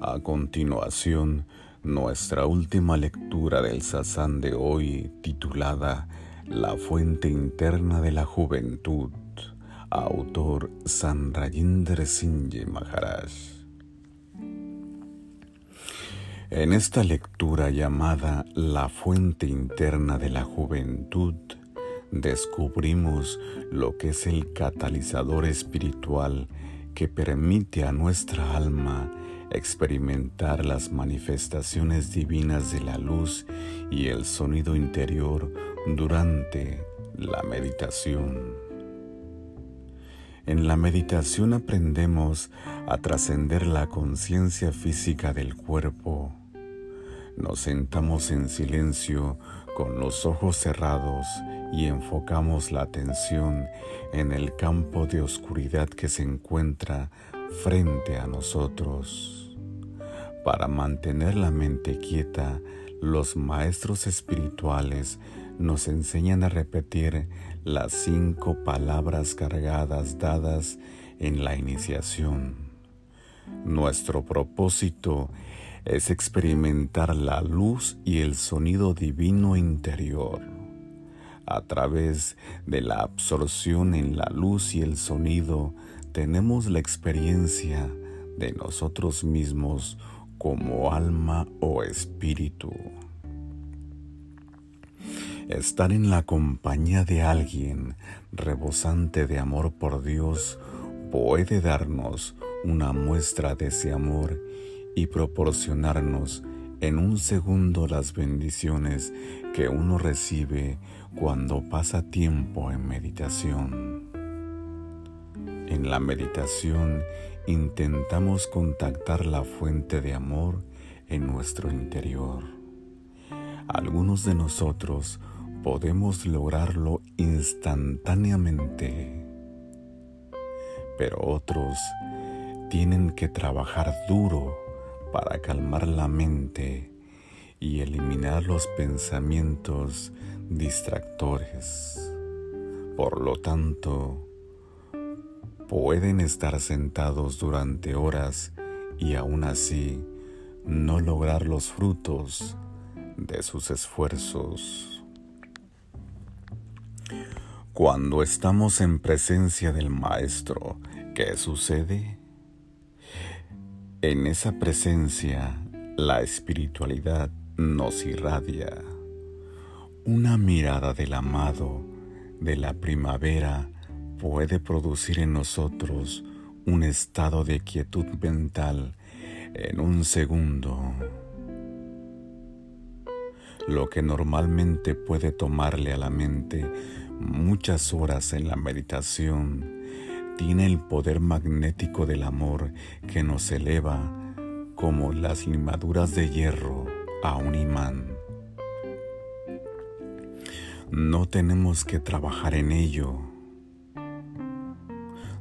A continuación, nuestra última lectura del Sasán de hoy, titulada La fuente interna de la juventud, autor Sanrayinder Singh Maharaj. En esta lectura llamada La fuente interna de la juventud, descubrimos lo que es el catalizador espiritual que permite a nuestra alma experimentar las manifestaciones divinas de la luz y el sonido interior durante la meditación. En la meditación aprendemos a trascender la conciencia física del cuerpo. Nos sentamos en silencio con los ojos cerrados y enfocamos la atención en el campo de oscuridad que se encuentra frente a nosotros. Para mantener la mente quieta, los maestros espirituales nos enseñan a repetir las cinco palabras cargadas dadas en la iniciación. Nuestro propósito es experimentar la luz y el sonido divino interior. A través de la absorción en la luz y el sonido, tenemos la experiencia de nosotros mismos como alma o espíritu. Estar en la compañía de alguien rebosante de amor por Dios puede darnos una muestra de ese amor y proporcionarnos en un segundo las bendiciones que uno recibe cuando pasa tiempo en meditación. En la meditación intentamos contactar la fuente de amor en nuestro interior. Algunos de nosotros podemos lograrlo instantáneamente, pero otros tienen que trabajar duro para calmar la mente y eliminar los pensamientos distractores. Por lo tanto, pueden estar sentados durante horas y aún así no lograr los frutos de sus esfuerzos. Cuando estamos en presencia del Maestro, ¿qué sucede? En esa presencia, la espiritualidad nos irradia. Una mirada del amado de la primavera puede producir en nosotros un estado de quietud mental en un segundo. Lo que normalmente puede tomarle a la mente muchas horas en la meditación tiene el poder magnético del amor que nos eleva como las limaduras de hierro a un imán. No tenemos que trabajar en ello.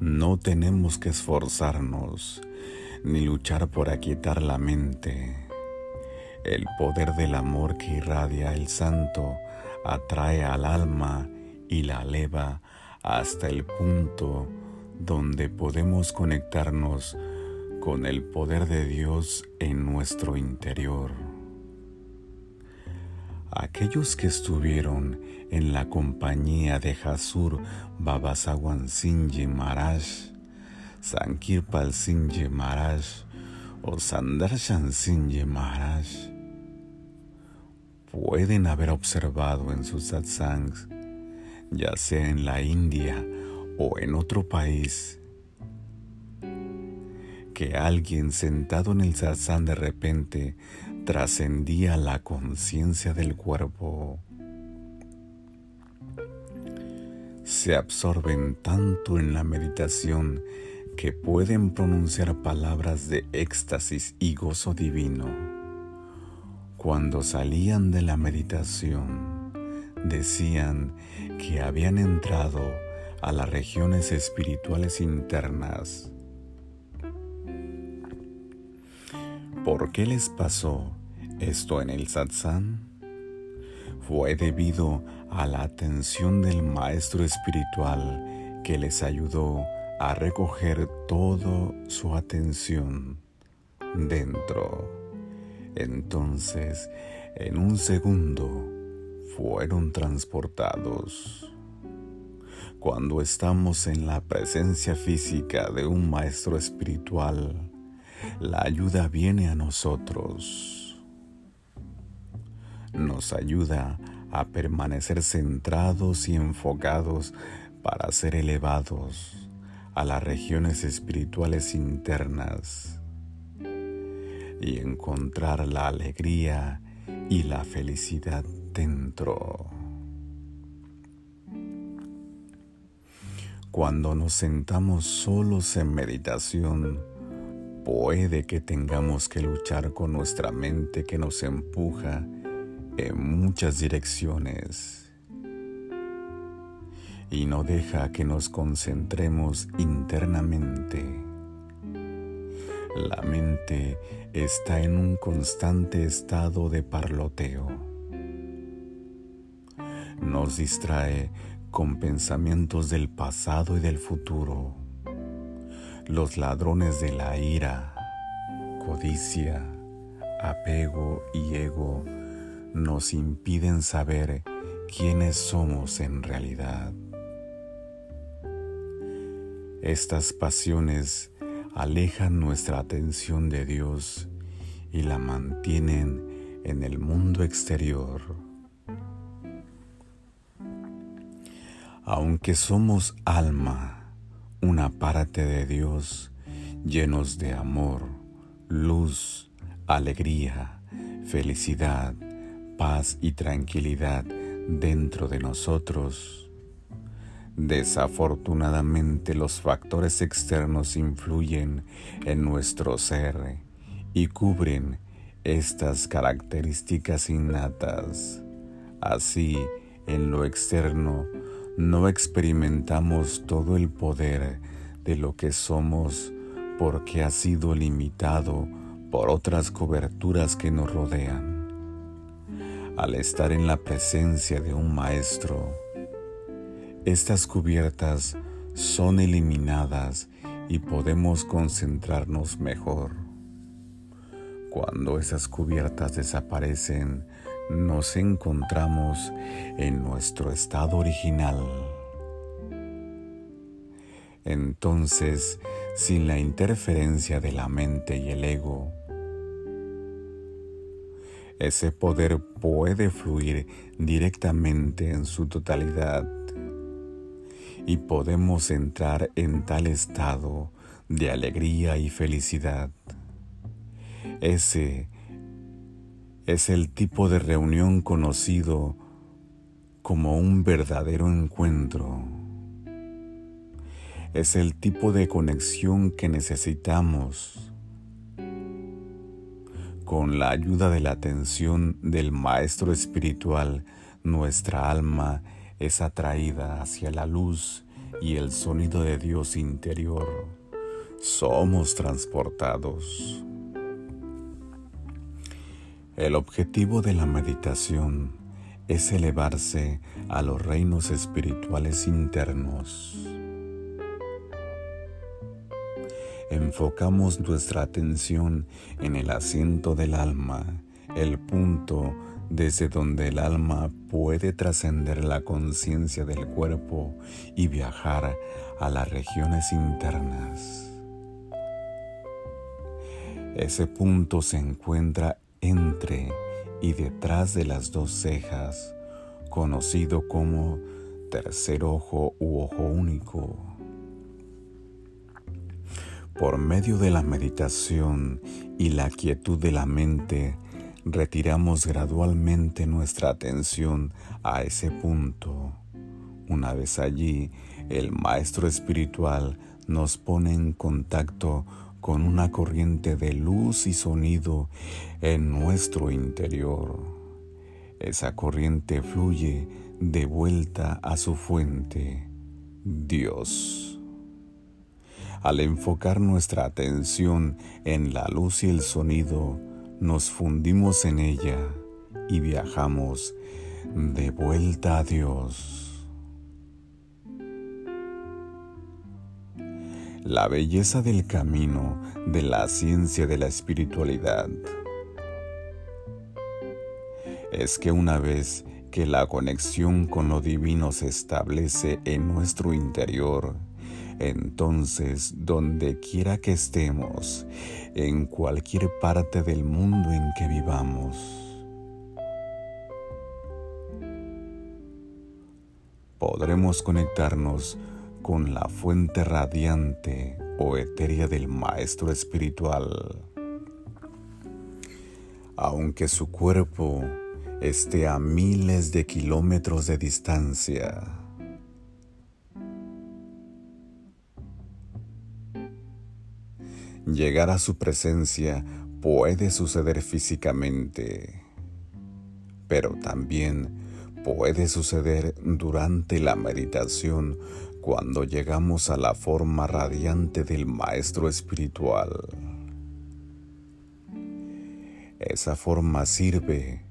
No tenemos que esforzarnos ni luchar por aquietar la mente. El poder del amor que irradia el santo atrae al alma y la eleva hasta el punto donde podemos conectarnos con el poder de Dios en nuestro interior. Aquellos que estuvieron en la compañía de Hasur Babasawan Singh Maharaj, Sankirpal Singh Maharaj o Sandarshan Singh Maharaj pueden haber observado en sus satsangs, ya sea en la India o en otro país, que alguien sentado en el satsang de repente trascendía la conciencia del cuerpo. Se absorben tanto en la meditación que pueden pronunciar palabras de éxtasis y gozo divino. Cuando salían de la meditación, decían que habían entrado a las regiones espirituales internas. ¿Por qué les pasó esto en el satsang? Fue debido a la atención del maestro espiritual que les ayudó a recoger toda su atención dentro. Entonces, en un segundo, fueron transportados. Cuando estamos en la presencia física de un maestro espiritual, la ayuda viene a nosotros. Nos ayuda a permanecer centrados y enfocados para ser elevados a las regiones espirituales internas y encontrar la alegría y la felicidad dentro. Cuando nos sentamos solos en meditación, puede que tengamos que luchar con nuestra mente que nos empuja en muchas direcciones y no deja que nos concentremos internamente. La mente está en un constante estado de parloteo. Nos distrae con pensamientos del pasado y del futuro. Los ladrones de la ira, codicia, apego y ego nos impiden saber quiénes somos en realidad. Estas pasiones alejan nuestra atención de Dios y la mantienen en el mundo exterior. Aunque somos alma, una parte de Dios, llenos de amor, luz, alegría, felicidad, paz y tranquilidad dentro de nosotros. Desafortunadamente los factores externos influyen en nuestro ser y cubren estas características innatas. Así, en lo externo, no experimentamos todo el poder de lo que somos porque ha sido limitado por otras coberturas que nos rodean al estar en la presencia de un maestro, estas cubiertas son eliminadas y podemos concentrarnos mejor. Cuando esas cubiertas desaparecen, nos encontramos en nuestro estado original. Entonces, sin la interferencia de la mente y el ego, ese poder puede fluir directamente en su totalidad y podemos entrar en tal estado de alegría y felicidad. Ese es el tipo de reunión conocido como un verdadero encuentro. Es el tipo de conexión que necesitamos con la ayuda de la atención del Maestro Espiritual, nuestra alma es atraída hacia la luz y el sonido de Dios interior. Somos transportados. El objetivo de la meditación es elevarse a los reinos espirituales internos. enfocamos nuestra atención en el asiento del alma, el punto desde donde el alma puede trascender la conciencia del cuerpo y viajar a las regiones internas. Ese punto se encuentra entre y detrás de las dos cejas, conocido como tercer ojo u ojo único. Por medio de la meditación y la quietud de la mente, retiramos gradualmente nuestra atención a ese punto. Una vez allí, el Maestro Espiritual nos pone en contacto con una corriente de luz y sonido en nuestro interior. Esa corriente fluye de vuelta a su fuente, Dios. Al enfocar nuestra atención en la luz y el sonido, nos fundimos en ella y viajamos de vuelta a La belleza del camino de la ciencia de la espiritualidad. Es que una vez que la conexión con lo divino se establece en nuestro interior, entonces donde quiera que estemos, en cualquier parte del mundo en que vivamos, podremos conectarnos con la fuente radiante o etérea del Maestro Espiritual. Aunque su cuerpo esté a miles de kilómetros de distancia, llegar a su presencia puede suceder físicamente, pero también puede suceder durante la meditación cuando llegamos a la forma radiante del Maestro Espiritual. Esa forma sirve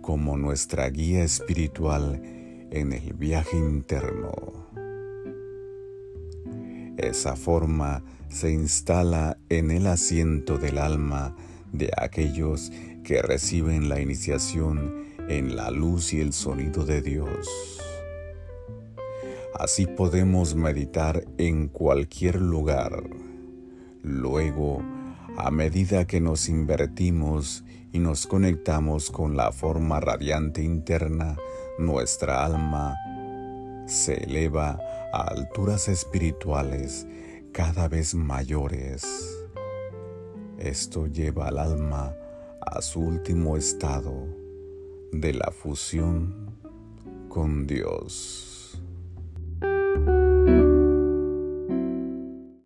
como nuestra guía espiritual en el viaje interno. Esa forma se instala en el asiento del alma de aquellos que reciben la iniciación en la luz y el sonido de Dios. Así podemos meditar en cualquier lugar. Luego, a medida que nos invertimos y nos conectamos con la forma radiante interna, nuestra alma se eleva a alturas espirituales cada vez mayores. Esto lleva al alma a su último estado de la fusión con Dios.